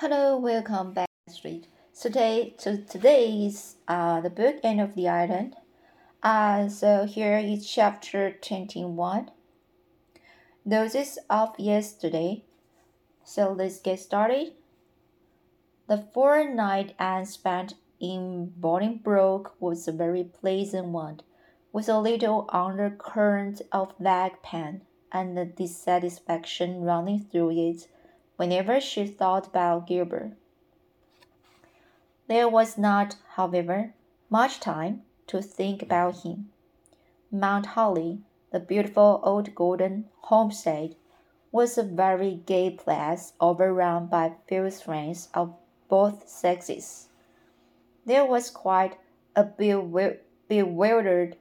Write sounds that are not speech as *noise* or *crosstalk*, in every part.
Hello, welcome back Street. Today, so today is uh, the book Anne of the Island. Uh, so here is chapter 21. Roses of yesterday. So let's get started. The fortnight Anne spent in Bolingbroke was a very pleasant one, with a little undercurrent of vague pain and the dissatisfaction running through it whenever she thought about Gilbert. There was not, however, much time to think about him. Mount Holly, the beautiful old golden homestead, was a very gay place overrun by few friends of both sexes. There was quite a bewildered,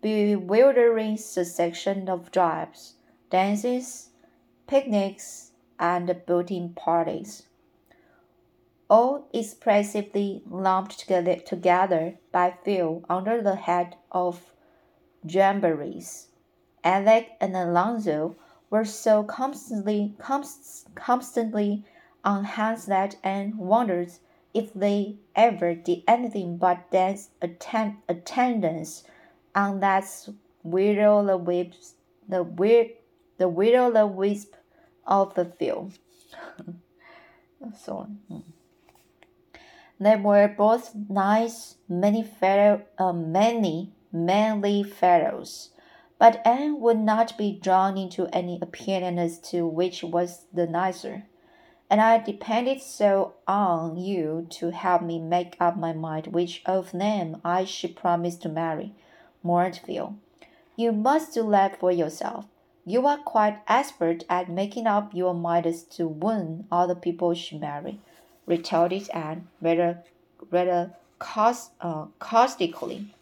bewildering succession of drives, dances, picnics, and boating parties, all expressively lumped together by Phil under the head of jamborees. Alec and Alonzo were so constantly, const, constantly on hands that Anne wondered if they ever did anything but dance attend, attendance on that widow the wisp, the the widow the wisp of the Phil. *laughs* so on. Hmm. They were both nice, many fellow, uh, many manly fellows, but Anne would not be drawn into any opinion as to which was the nicer. And I depended so on you to help me make up my mind which of them I should promise to marry, Phil. You must do that for yourself. You are quite expert at making up your mind as to when other people should marry, retorted Anne rather, rather caust, uh, caustically.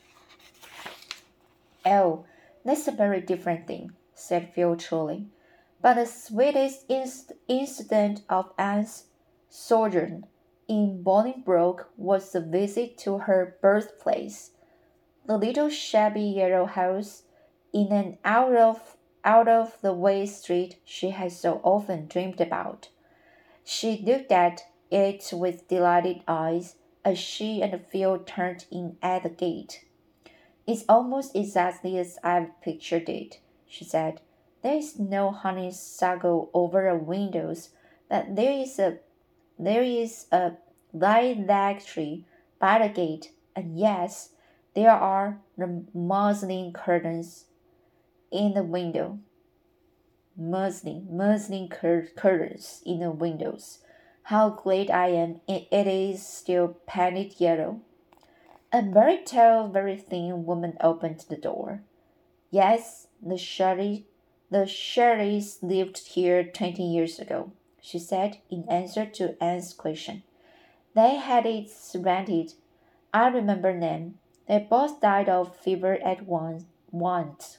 Oh, that's a very different thing, said Phil truly. But the sweetest inc incident of Anne's sojourn in Bolingbroke was the visit to her birthplace, the little shabby yellow house in an out of out of the way street she had so often dreamed about. She looked at it with delighted eyes as she and Phil turned in at the gate. It's almost exactly as I've pictured it, she said. There is no honeysuckle over the windows, but there is a there is a lilac tree by the gate, and yes, there are the muslin curtains in the window. Muslin, muslin cur curtains in the windows. How glad I am it is still painted yellow. A very tall, very thin woman opened the door. Yes, the Shirley, the Shirleys lived here twenty years ago, she said in answer to Anne's question. They had it rented. I remember them. They both died of fever at once. once.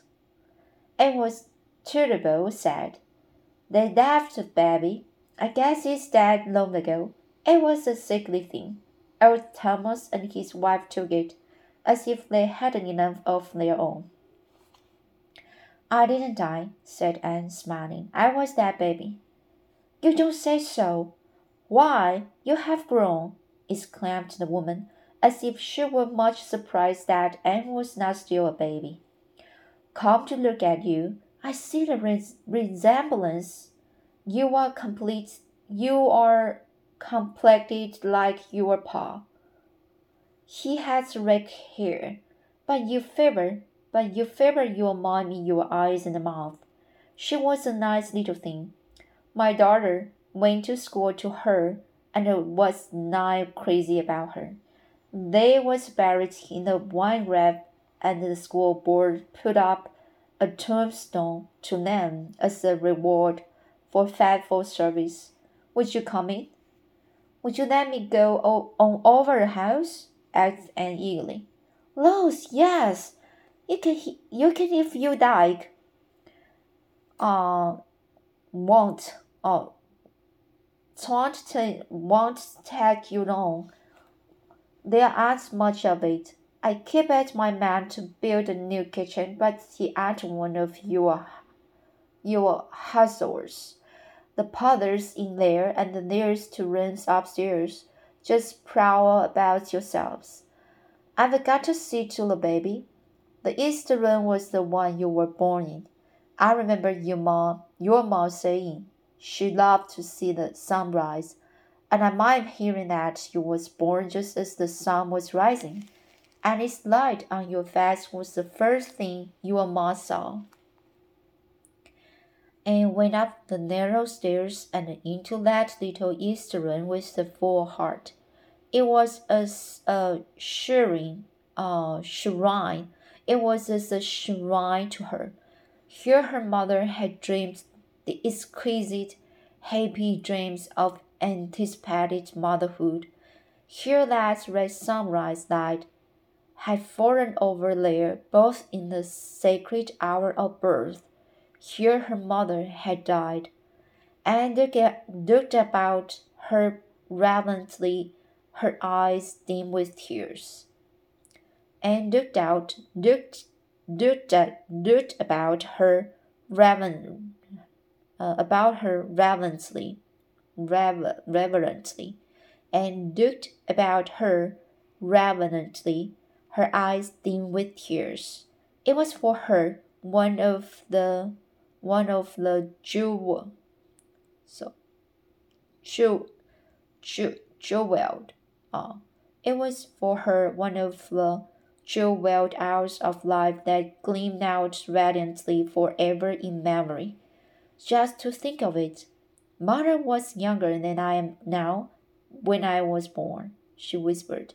It was terrible sad. They left baby. I guess he's dead long ago. It was a sickly thing. Old Thomas and his wife took it, as if they hadn't enough of their own. I didn't die, said Anne, smiling. I was that baby. You don't say so. Why, you have grown, exclaimed the woman, as if she were much surprised that Anne was not still a baby. Come to look at you, I see the res resemblance. You are complete. You are complected like your pa. He has red hair, but you favor, but you favor your mom in your eyes and mouth. She was a nice little thing. My daughter went to school to her and was nigh crazy about her. They was buried in the wine grave and the school board put up a tombstone to them as a reward for faithful service. Would you come in? Would you let me go on over the house? asked Anne eagerly. Laws, yes. You can you can if you like. Uh won't oh won't won't take you long. There aren't much of it. I keep at my man to build a new kitchen, but he ain't one of your your hustlers. The pother's in there, and the there's two rooms upstairs. Just prowl about yourselves. I've got to see to the baby. The east room was the one you were born in. I remember your mom, your mom saying she loved to see the sunrise, and I mind hearing that you was born just as the sun was rising, and its light on your face was the first thing your mom saw. Anne went up the narrow stairs and into that little east room with the full heart. It was as a shrine, uh, shrine. It was as a shrine to her. Here her mother had dreamed the exquisite, happy dreams of anticipated motherhood. Here that red sunrise light had fallen over there both in the sacred hour of birth. Here her mother had died, Anne looked about her reverently her eyes dim with tears, Anne looked out, looked, looked, looked about her reverent, uh, about her reverently, rever, reverently, Anne looked about her reverently, her eyes dim with tears. It was for her one of the one of the jewel, so jewel, jewel, jeweled uh, it was for her one of the jeweled hours of life that gleamed out radiantly forever in memory. Just to think of it, Mother was younger than I am now when I was born, she whispered.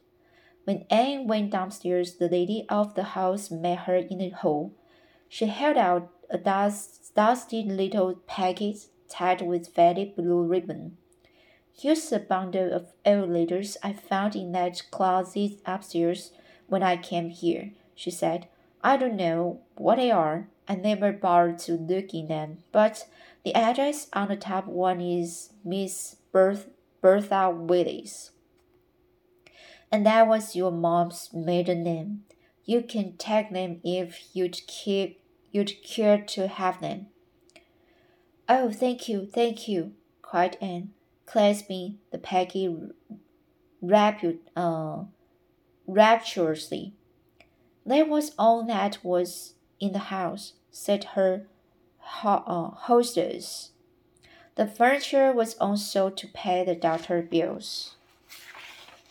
When Anne went downstairs, the lady of the house met her in the hall. She held out a dust, dusty little packet tied with faded blue ribbon. Here's a bundle of old letters I found in that closet upstairs when I came here, she said. I don't know what they are. I never bothered to look in them, but the address on the top one is Miss Berth Bertha Willis. And that was your mom's maiden name. You can take them if you'd keep you'd care to have them. Oh, thank you, thank you, cried Anne clasping the packet rapu- uh, rapturously. That was all that was in the house, said her ho- uh, hostess. The furniture was on sale to pay the doctor bills.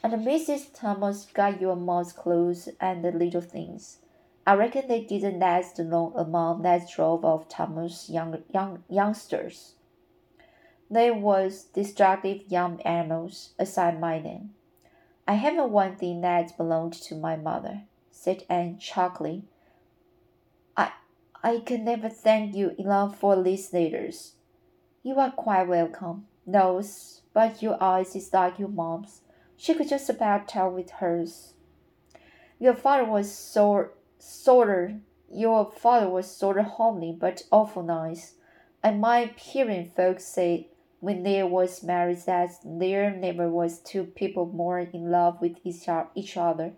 And Mrs. Thomas got your mom's clothes and the little things. I reckon they didn't last long among that drove of Thomas young, young youngsters. They was destructive young animals, as I mind them. I haven't one thing that belonged to my mother, said Anne chuckling. I I can never thank you enough for these letters. You are quite welcome. Nose, but your eyes is like your mom's. She could just about tell with hers. Your father was sort sorter your father was sort of homely but awful nice. I mind hearing folks say when there was married that there never was two people more in love with each other.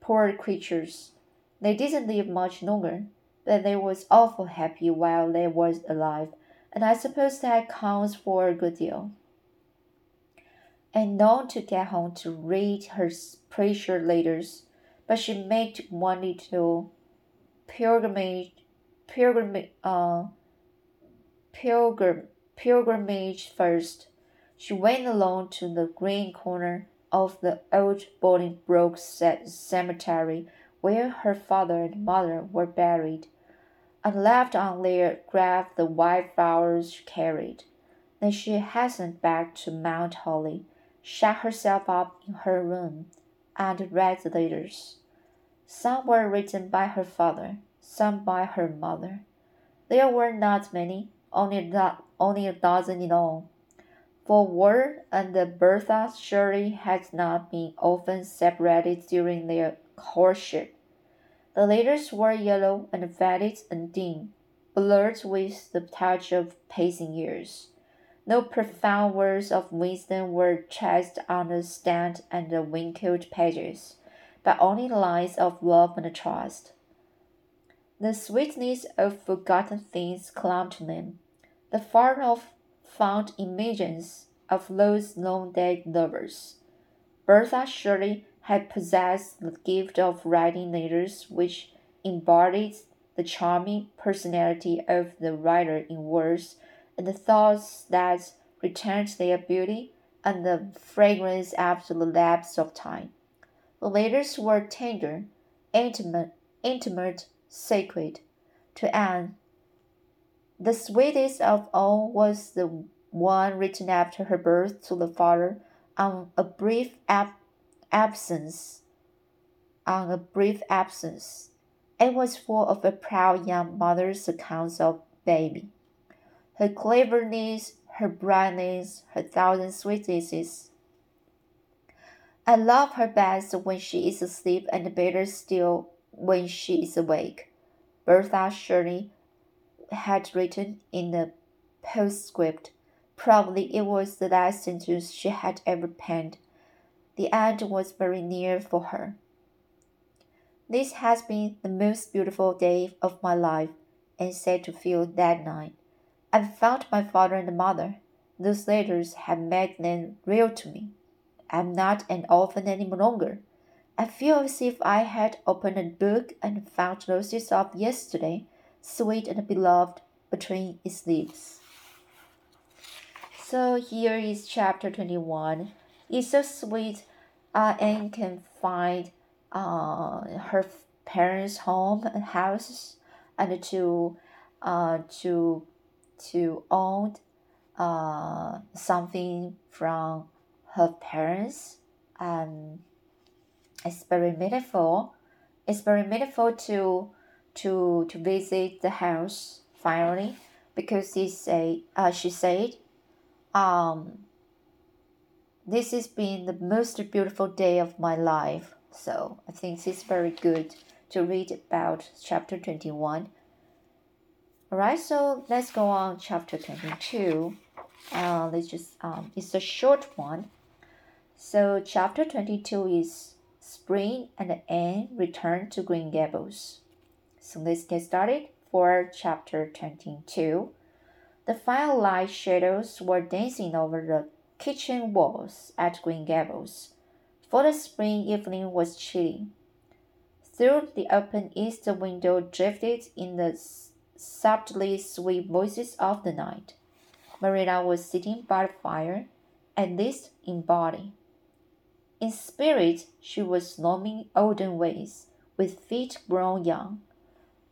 Poor creatures. They didn't live much longer, but they was awful happy while they was alive, and I suppose that counts for a good deal. Anne known to get home to read her precious letters, but she made one little pilgrimage, pilgrimage, uh, pilgrim pilgrimage first. She went alone to the green corner of the old Bolingbroke cemetery where her father and mother were buried, and left on their grave the white flowers she carried. Then she hastened back to Mount Holly, shut herself up in her room, and read the letters. Some were written by her father, some by her mother. There were not many, only that only a dozen in all. For Ward and Bertha surely had not been often separated during their courtship. The letters were yellow and faded and dim, blurred with the touch of passing years. No profound words of wisdom were traced on the stained and wrinkled pages, but only lines of love and trust. The sweetness of forgotten things clung to them the far off found images of those long dead lovers. Bertha Shirley had possessed the gift of writing letters which embodied the charming personality of the writer in words and the thoughts that retained their beauty and the fragrance after the lapse of time. The letters were tender, intimate, intimate, sacred. To Anne, the sweetest of all was the one written after her birth to the father on a brief ab- absence. On a brief absence. It was full of a proud young mother's accounts of baby. Her cleverness, her brightness, her thousand sweetnesses. I love her best when she is asleep and better still when she is awake. Bertha Shirley had written in the postscript. Probably it was the last sentence she had ever penned. The end was very near for her. This has been the most beautiful day of my life, Anne said to Phil that night. I've found my father and mother. Those letters have made them real to me. I'm not an orphan any longer. I feel as if I had opened a book and found roses of yesterday, sweet and beloved, between its leaves. So here is chapter 21. It's so sweet. Uh, Anne can find uh, her parents' home and houses and to uh, to to own uh, something from her parents and it's very meaningful it's very meaningful to to to visit the house finally because he say uh, she said um this has been the most beautiful day of my life. So i think it's very good to read about chapter 21 all right so let's go on chapter 22 uh, let's just um, it's a short one. So chapter 22 is spring and anne return to green gables. So let's get started for chapter 22 the firelight shadows were dancing over the kitchen walls at green gables. For the spring evening was chilly. Through the open east window drifted in the subtly sweet voices of the night. Marilla was sitting by the fire, at least in body. In spirit, she was roaming olden ways, with feet grown young.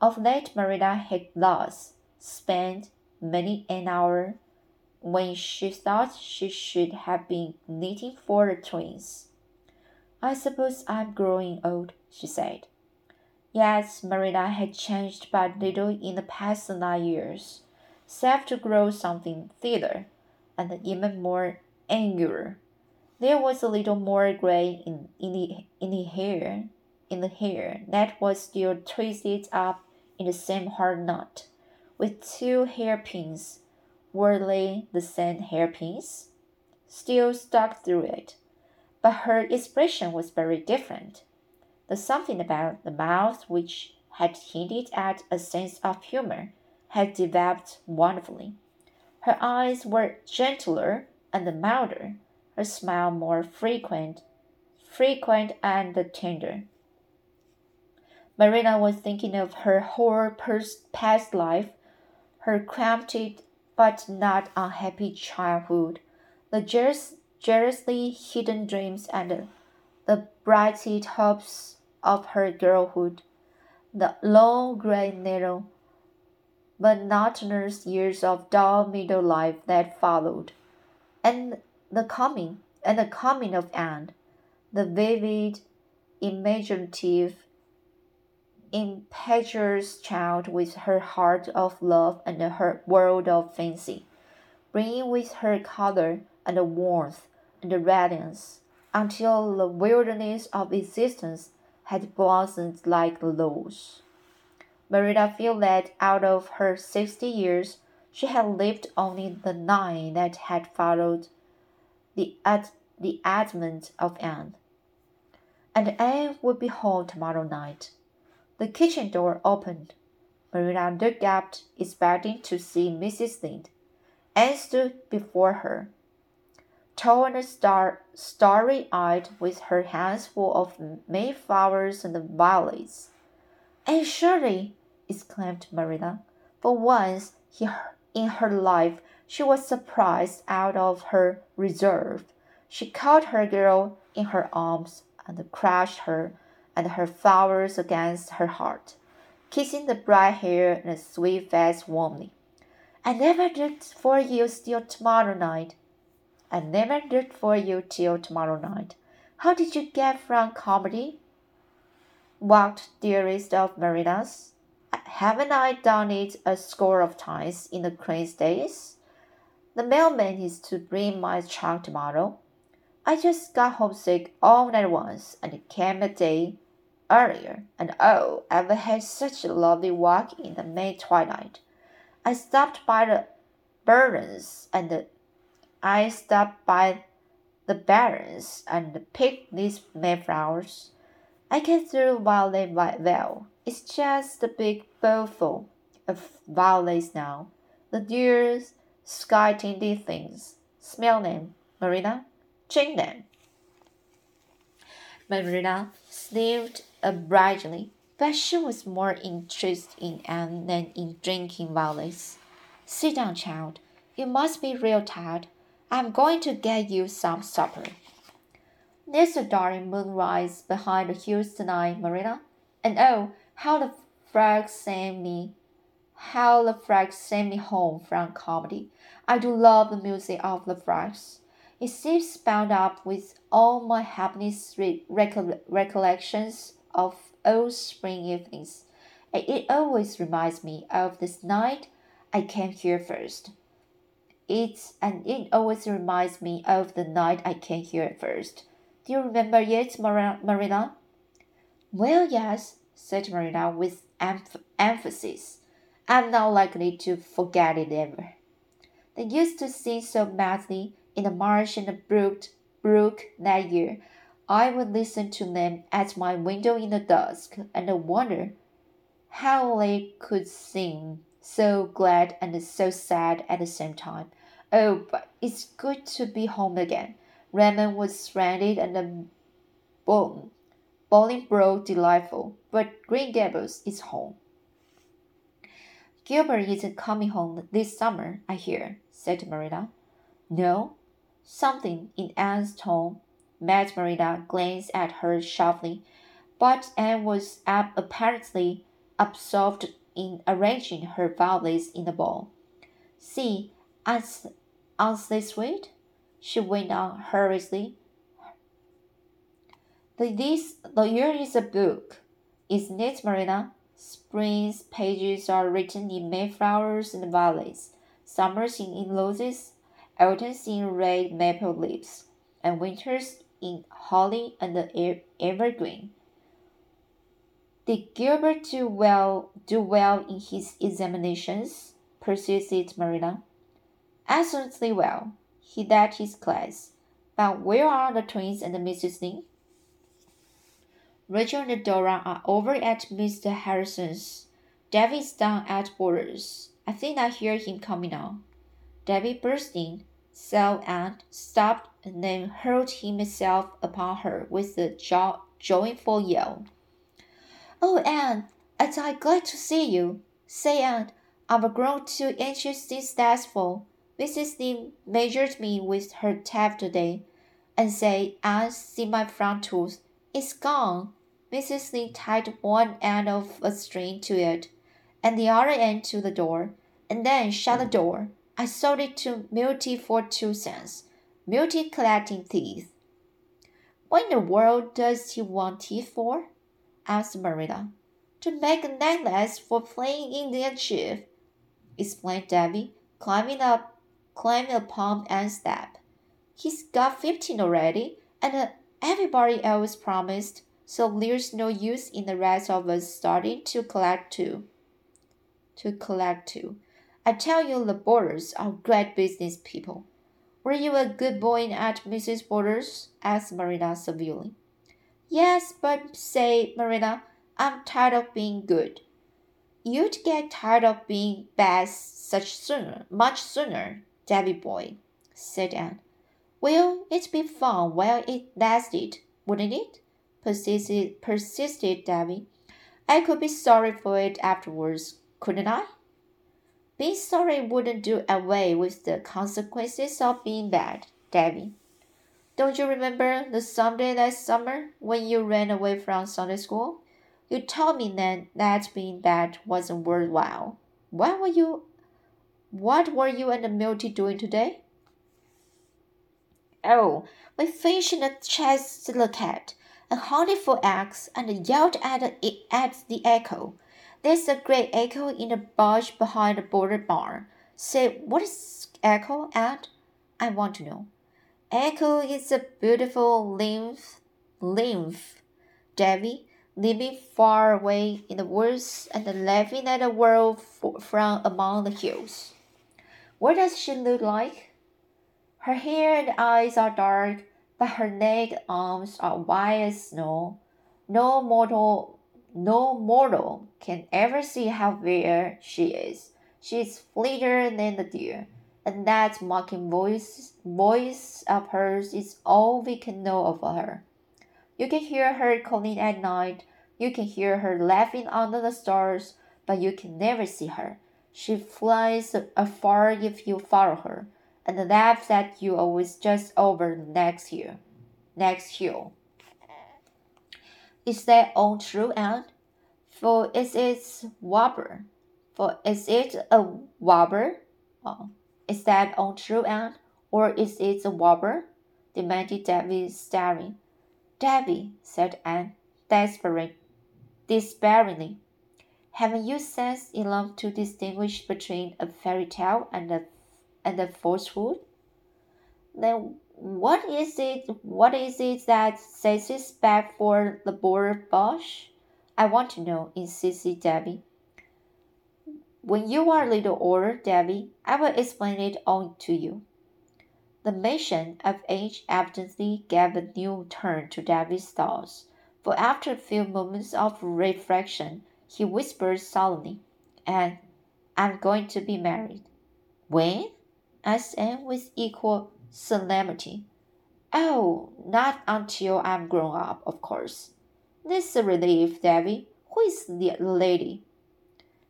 Of late, Marilla had thus spent many an hour when she thought she should have been knitting for the twins. I suppose I'm growing old, she said. Yes, Marina had changed but little in the past nine years, save to grow something thinner and even more angular. There was a little more gray in, in the in the hair, in the hair that was still twisted up in the same hard knot, with two hairpins. Were they the same hairpins? Still stuck through it, but her expression was very different. The something about the mouth which had hinted at a sense of humor had developed wonderfully. Her eyes were gentler and milder, her smile more frequent, frequent and tender. Marina was thinking of her whole past life, her cramped but not unhappy childhood, the jealously hidden dreams and the brighted hopes of her girlhood, the long gray narrow, monotonous years of dull middle life that followed, and the coming and the coming of Anne, the vivid, imaginative, impetuous child with her heart of love and her world of fancy, bringing with her color and warmth and radiance until the wilderness of existence had blossomed like rose. Marilla felt that out of her sixty years, she had lived only the nine that had followed the, ad- the advent of Anne. And Anne would be home tomorrow night. The kitchen door opened. Marilla looked up, expecting to see Mrs. Lynde. Anne stood before her, tall and star, starry eyed, with her hands full of mayflowers and violets. Anne Shirley, exclaimed Marilla. For once in her life she was surprised out of her reserve. She caught her girl in her arms and crushed her and her flowers against her heart, kissing the bright hair and the sweet face warmly. I never looked for you till tomorrow night. I never looked for you till tomorrow night. How did you get from Carmody? Walked, dearest of Marinas. Haven't I done it a score of times in the crazy days? The mailman is to bring my trunk tomorrow. I just got homesick all at once and came a day earlier, and oh, I've had such a lovely walk in the May twilight. I stopped by the Barrens and I stopped by the Barrens and picked these Mayflowers. I can through Violet well. It's just a big bowlful of violets now. The dear sky tinted things. Smell them, Marina. Drink them. Marina sniffed obligingly, but she was more interested in Anne than in drinking violets. Sit down, child. You must be real tired. I'm going to get you some supper. There's a darling moonrise behind the hills tonight, Marina. And oh, how the frogs send me, how the frogs send me home from Carmody. I do love the music of the frogs. It seems bound up with all my happiness recollections of old spring evenings. And it always reminds me of this night I came here first. It's and it always reminds me of the night I came here first. Do you remember it, Marina? Well, yes, said Marina with emph emphasis. I'm not likely to forget it ever. They used to sing so madly in the marsh and the brook, brook that year. I would listen to them at my window in the dusk and wonder how they could sing so glad and so sad at the same time. Oh, but it's good to be home again. Redmond was stranded and the boom, Bolingbroke delightful, but Green Gables is home. Gilbert isn't coming home this summer, I hear, said Marilla. No? Something in Anne's tone made Marilla glance at her sharply, but Anne was apparently absorbed in arranging her violets in the bowl. See, aren't, aren't they sweet? she went on hurriedly. The, this, the year is a book, isn't it, Marina? Spring's pages are written in mayflowers and violets, summers in, in roses, autumns in red maple leaves, and winters in holly and the evergreen. Did Gilbert do well do well in his examinations? persisted Marina. Excellently well. He led his class. But where are the twins and Mrs. Lynde? Rachel and Dora are over at Mr. Harrison's. David's down at Boulters. I think I hear him coming now. David burst in, saw Anne, stopped, and then hurled himself upon her with a jo- joyful yell. Oh, Anne, am I glad to see you. Say, Anne, I've grown too anxious since that's fall. Mrs. Lynde measured me with her tape today, and say, I see my front tooth. It's gone. Mrs. Lynde tied one end of a string to it, and the other end to the door, and then shut the door. I sold it to Milty for two cents. Milty collecting teeth. What in the world does he want teeth for? asked Marilla. To make a necklace for playing Indian chief, explained Debbie, climbing up climb upon and step. He's got fifteen already, and uh, everybody else promised, so there's no use in the rest of us starting to collect too. To collect too. I tell you, the Boulters are great business people. Were you a good boy at Mrs. Boulters? asked Marina severely. Yes, but say, Marina, I'm tired of being good. You'd get tired of being bad such sooner, much sooner, Davy boy, said Anne. Well, it'd be fun while it lasted, wouldn't it? persisted, persisted Davy. I could be sorry for it afterwards, couldn't I? Being sorry wouldn't do away with the consequences of being bad, Davy. Don't you remember the Sunday last summer when you ran away from Sunday school? You told me then that being bad wasn't worthwhile. What were you what were you and the Milty doing today? Oh, we fished in the Cheslicat and hunted for eggs and yelled at the, at the echo. There's a great echo in the bush behind the border barn. Say, what is echo, Ed? I want to know. Echo is a beautiful lymph, lymph, Davy, living far away in the woods and laughing at the world from among the hills. What does she look like? Her hair and eyes are dark, but her neck and arms are white as snow. No mortal, no mortal can ever see how fair she is. She is fleeter than the deer, and that mocking voice, voice of hers is all we can know of her. You can hear her calling at night. You can hear her laughing under the stars, but you can never see her. She flies afar if you follow her, and laughs at you always just over the next hill. Next hill. Is that all true, Anne? For is it wobber? For is it a wobber? Oh, is that all true, Anne? Or is it a wobber? demanded Davy, staring. Davy, said Anne, desperate, despairingly. Haven't you sense enough to distinguish between a fairy tale and a and a falsehood? Then what is it what is it that says it's bad for the border bush? I want to know, insisted Davy. When you are a little older, Davy, I will explain it all to you. The mention of age evidently gave a new turn to Davy's thoughts, for after a few moments of reflection, he whispered solemnly, and I'm going to be married. When? asked Anne with equal solemnity. Oh, not until I'm grown up, of course. This is a relief, Davy. Who is the lady?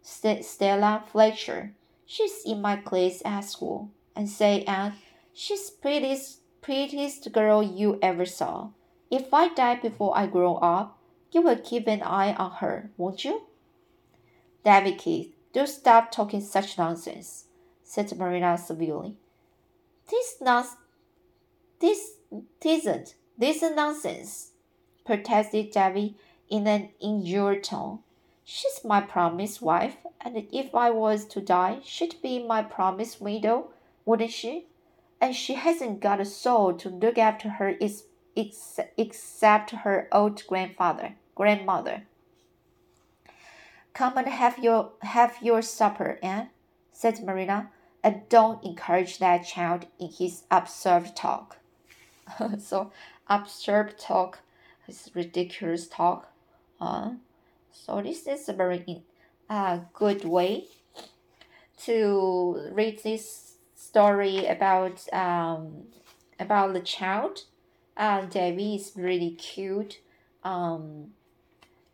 St- Stella Fletcher. She's in my class at school. And say, Anne, she's prettiest, prettiest girl you ever saw. If I die before I grow up, you will keep an eye on her, won't you? Davy Keith, do stop talking such nonsense, said Marina severely. This nonsense, this isn't, this is nonsense, protested Davy in an injured tone. She's my promised wife, and if I was to die, she'd be my promised widow, wouldn't she? And she hasn't got a soul to look after her ex- ex- except her old grandfather grandmother. Come and have your have your supper, Anne, said Marina, and don't encourage that child in his absurd talk. *laughs* so absurd talk is ridiculous talk. Uh, so this is a very uh, good way to read this story about um, about the child. Uh, Davy is really cute. Um,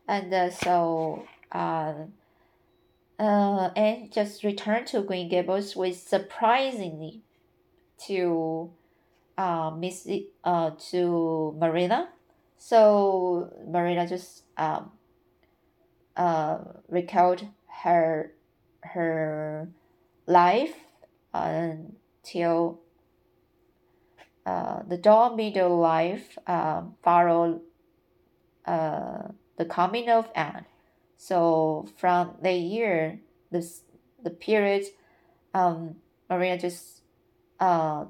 and uh, so uh, uh, and just returned to Green Gables with surprisingly to uh, Miss uh, to Marina. So Marina just um, uh, recalled her her life until uh, the doll middle life uh, followed uh, the coming of Anne. So from the year, this the period, um, Maria just uh,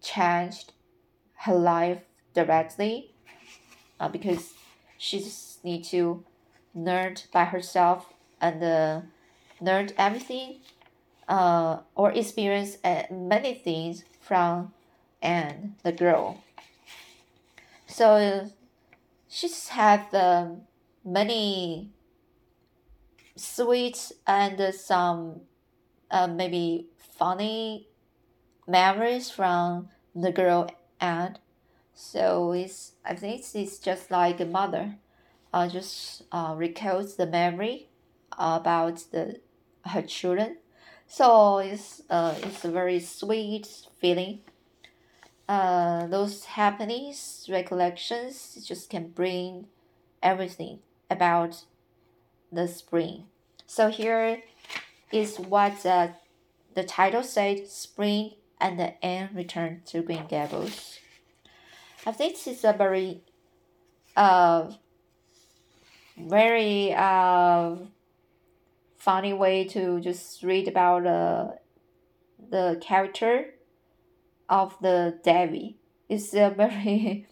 changed her life directly, uh, because she just need to learn by herself and uh, learn everything, uh, or experience uh, many things from Anne, the girl. So she's had um, many sweet and some uh, maybe funny memories from the girl and so it's I think it's just like a mother, uh, just uh, recalls the memory about the her children. So it's uh it's a very sweet feeling. Uh, those happenings, recollections just can bring everything about the spring. So here is what uh, the title said: Spring and the Anne return to Green Gables. I think this is a very, uh, very uh, funny way to just read about uh, the character of the Devi. It's a very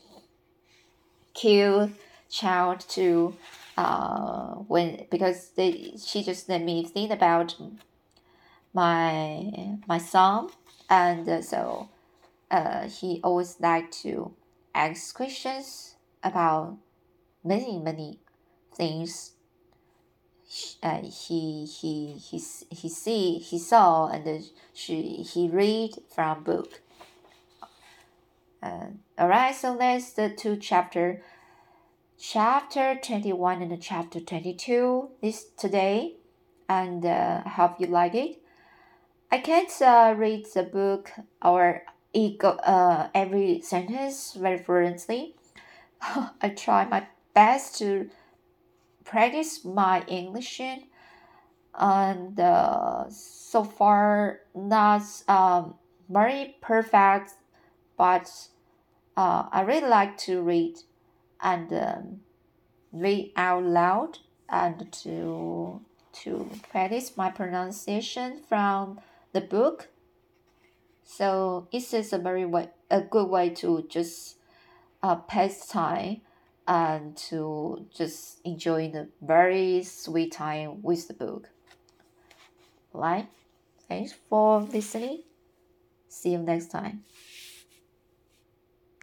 *laughs* cute child to uh when because they she just let me think about my my son. And so uh he always like to ask questions about many many things. Uh, he he he he see he saw and she he read from book uh, all right so that's the two chapter chapter 21 and chapter 22 this today and uh, hope you like it. I can't uh, read the book or ego uh, every sentence very fluently. *laughs* I try my best to practice my english and uh, so far not um, very perfect but uh, i really like to read and um, read out loud and to to practice my pronunciation from the book. So it is a very way, a good way to just uh, pass time and to just enjoy the very sweet time with the book. Right? Thanks for listening. See you next time.